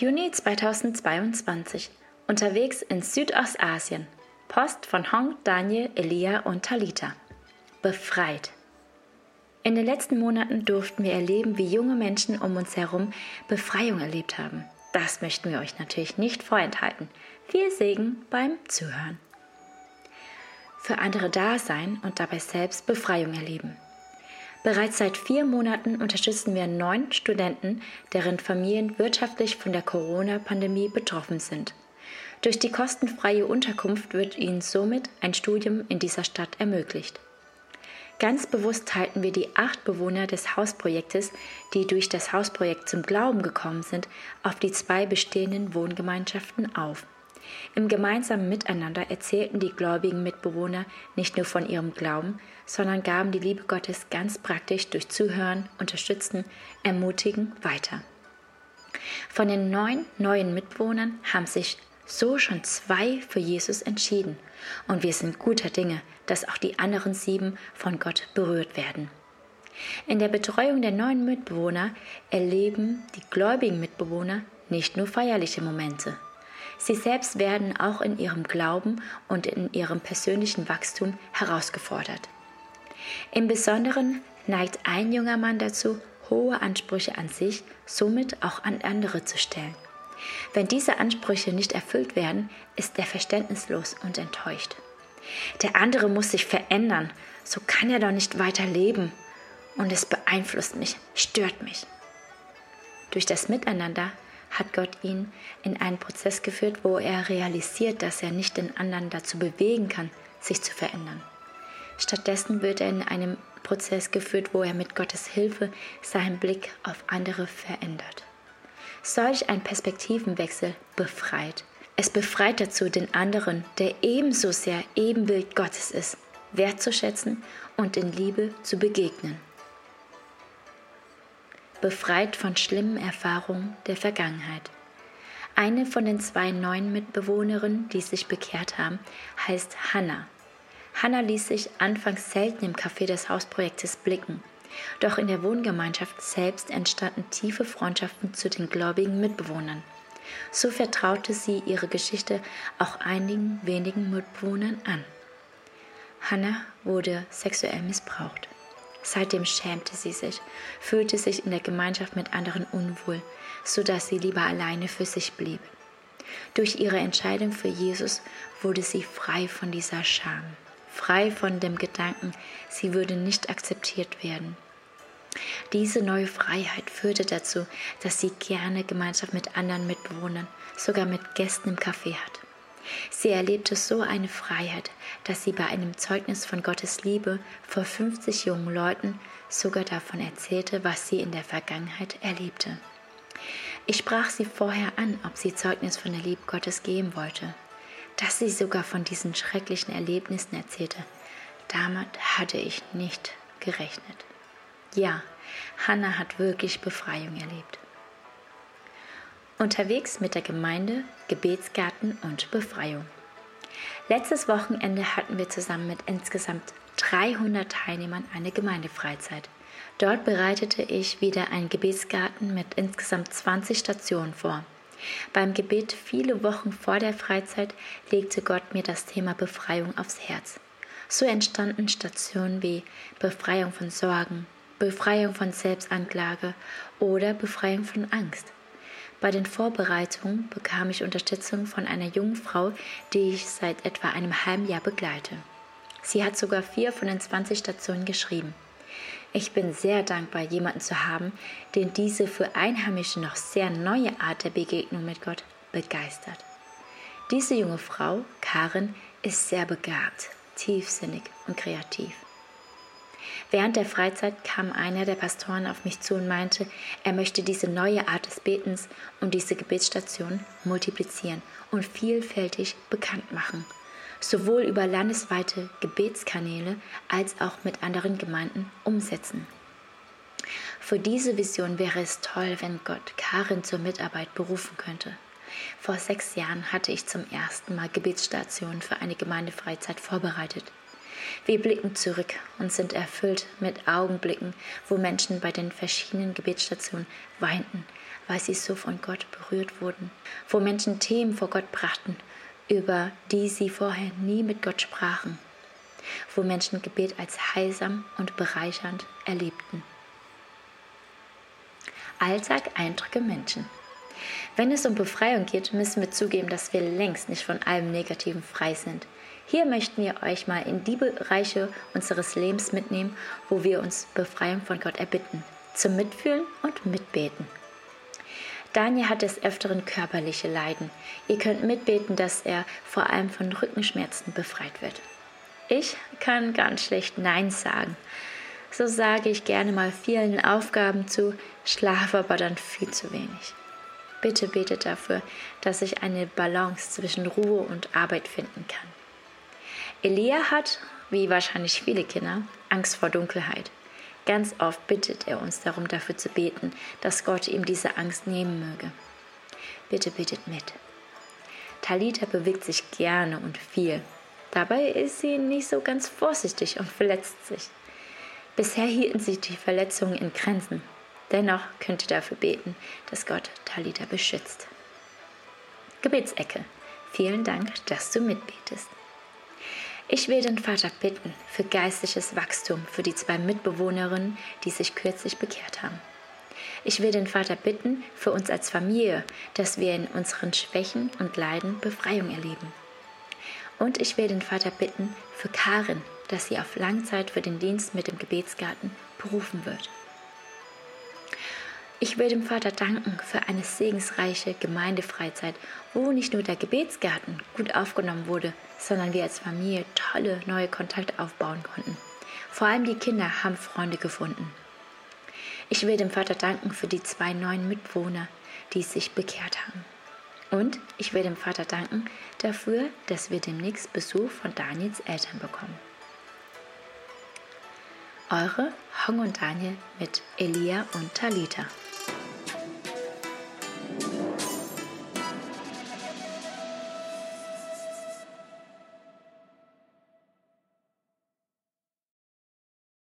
Juni 2022. Unterwegs in Südostasien. Post von Hong, Daniel, Elia und Talita. Befreit. In den letzten Monaten durften wir erleben, wie junge Menschen um uns herum Befreiung erlebt haben. Das möchten wir euch natürlich nicht vorenthalten. Viel Segen beim Zuhören. Für andere da sein und dabei selbst Befreiung erleben. Bereits seit vier Monaten unterstützen wir neun Studenten, deren Familien wirtschaftlich von der Corona-Pandemie betroffen sind. Durch die kostenfreie Unterkunft wird ihnen somit ein Studium in dieser Stadt ermöglicht. Ganz bewusst teilten wir die acht Bewohner des Hausprojektes, die durch das Hausprojekt zum Glauben gekommen sind, auf die zwei bestehenden Wohngemeinschaften auf. Im gemeinsamen Miteinander erzählten die gläubigen Mitbewohner nicht nur von ihrem Glauben, sondern gaben die Liebe Gottes ganz praktisch durch Zuhören, Unterstützen, Ermutigen weiter. Von den neun neuen Mitbewohnern haben sich so schon zwei für Jesus entschieden. Und wir sind guter Dinge, dass auch die anderen sieben von Gott berührt werden. In der Betreuung der neuen Mitbewohner erleben die gläubigen Mitbewohner nicht nur feierliche Momente. Sie selbst werden auch in ihrem Glauben und in ihrem persönlichen Wachstum herausgefordert. Im Besonderen neigt ein junger Mann dazu, hohe Ansprüche an sich, somit auch an andere zu stellen. Wenn diese Ansprüche nicht erfüllt werden, ist er verständnislos und enttäuscht. Der andere muss sich verändern, so kann er doch nicht weiter leben. Und es beeinflusst mich, stört mich. Durch das Miteinander hat Gott ihn in einen Prozess geführt, wo er realisiert, dass er nicht den anderen dazu bewegen kann, sich zu verändern. Stattdessen wird er in einem Prozess geführt, wo er mit Gottes Hilfe seinen Blick auf andere verändert. Solch ein Perspektivenwechsel befreit. Es befreit dazu, den anderen, der ebenso sehr Ebenbild Gottes ist, wertzuschätzen und in Liebe zu begegnen. Befreit von schlimmen Erfahrungen der Vergangenheit. Eine von den zwei neuen Mitbewohnerinnen, die sich bekehrt haben, heißt Hannah. Hannah ließ sich anfangs selten im Café des Hausprojektes blicken. Doch in der Wohngemeinschaft selbst entstanden tiefe Freundschaften zu den gläubigen Mitbewohnern. So vertraute sie ihre Geschichte auch einigen wenigen Mitbewohnern an. Hannah wurde sexuell missbraucht. Seitdem schämte sie sich, fühlte sich in der Gemeinschaft mit anderen unwohl, so dass sie lieber alleine für sich blieb. Durch ihre Entscheidung für Jesus wurde sie frei von dieser Scham frei von dem Gedanken, sie würde nicht akzeptiert werden. Diese neue Freiheit führte dazu, dass sie gerne Gemeinschaft mit anderen Mitbewohnern, sogar mit Gästen im Café hat. Sie erlebte so eine Freiheit, dass sie bei einem Zeugnis von Gottes Liebe vor 50 jungen Leuten sogar davon erzählte, was sie in der Vergangenheit erlebte. Ich sprach sie vorher an, ob sie Zeugnis von der Liebe Gottes geben wollte dass sie sogar von diesen schrecklichen Erlebnissen erzählte. Damit hatte ich nicht gerechnet. Ja, Hannah hat wirklich Befreiung erlebt. Unterwegs mit der Gemeinde, Gebetsgarten und Befreiung. Letztes Wochenende hatten wir zusammen mit insgesamt 300 Teilnehmern eine Gemeindefreizeit. Dort bereitete ich wieder einen Gebetsgarten mit insgesamt 20 Stationen vor. Beim Gebet viele Wochen vor der Freizeit legte Gott mir das Thema Befreiung aufs Herz. So entstanden Stationen wie Befreiung von Sorgen, Befreiung von Selbstanklage oder Befreiung von Angst. Bei den Vorbereitungen bekam ich Unterstützung von einer jungen Frau, die ich seit etwa einem halben Jahr begleite. Sie hat sogar vier von den 20 Stationen geschrieben. Ich bin sehr dankbar, jemanden zu haben, den diese für Einheimische noch sehr neue Art der Begegnung mit Gott begeistert. Diese junge Frau, Karin, ist sehr begabt, tiefsinnig und kreativ. Während der Freizeit kam einer der Pastoren auf mich zu und meinte, er möchte diese neue Art des Betens und diese Gebetsstation multiplizieren und vielfältig bekannt machen sowohl über landesweite Gebetskanäle als auch mit anderen Gemeinden umsetzen. Für diese Vision wäre es toll, wenn Gott Karin zur Mitarbeit berufen könnte. Vor sechs Jahren hatte ich zum ersten Mal Gebetsstationen für eine Gemeindefreizeit vorbereitet. Wir blicken zurück und sind erfüllt mit Augenblicken, wo Menschen bei den verschiedenen Gebetsstationen weinten, weil sie so von Gott berührt wurden, wo Menschen Themen vor Gott brachten, über die sie vorher nie mit Gott sprachen, wo Menschen Gebet als heilsam und bereichernd erlebten. Alltag Eindrücke Menschen. Wenn es um Befreiung geht, müssen wir zugeben, dass wir längst nicht von allem Negativen frei sind. Hier möchten wir euch mal in die Bereiche unseres Lebens mitnehmen, wo wir uns Befreiung von Gott erbitten, zum Mitfühlen und Mitbeten. Daniel hat des Öfteren körperliche Leiden. Ihr könnt mitbeten, dass er vor allem von Rückenschmerzen befreit wird. Ich kann ganz schlecht Nein sagen. So sage ich gerne mal vielen Aufgaben zu, schlafe aber dann viel zu wenig. Bitte betet dafür, dass ich eine Balance zwischen Ruhe und Arbeit finden kann. Elia hat, wie wahrscheinlich viele Kinder, Angst vor Dunkelheit. Ganz oft bittet er uns darum, dafür zu beten, dass Gott ihm diese Angst nehmen möge. Bitte betet mit. Talita bewegt sich gerne und viel. Dabei ist sie nicht so ganz vorsichtig und verletzt sich. Bisher hielten sich die Verletzungen in Grenzen. Dennoch könnt ihr dafür beten, dass Gott Talita beschützt. Gebetsecke. Vielen Dank, dass du mitbetest. Ich will den Vater bitten für geistliches Wachstum für die zwei Mitbewohnerinnen, die sich kürzlich bekehrt haben. Ich will den Vater bitten für uns als Familie, dass wir in unseren Schwächen und Leiden Befreiung erleben. Und ich will den Vater bitten für Karin, dass sie auf Langzeit für den Dienst mit dem Gebetsgarten berufen wird. Ich will dem Vater danken für eine segensreiche Gemeindefreizeit, wo nicht nur der Gebetsgarten gut aufgenommen wurde, sondern wir als Familie tolle neue Kontakte aufbauen konnten. Vor allem die Kinder haben Freunde gefunden. Ich will dem Vater danken für die zwei neuen Mitwohner, die sich bekehrt haben. Und ich will dem Vater danken dafür, dass wir demnächst Besuch von Daniels Eltern bekommen. Eure Hong und Daniel mit Elia und Talita.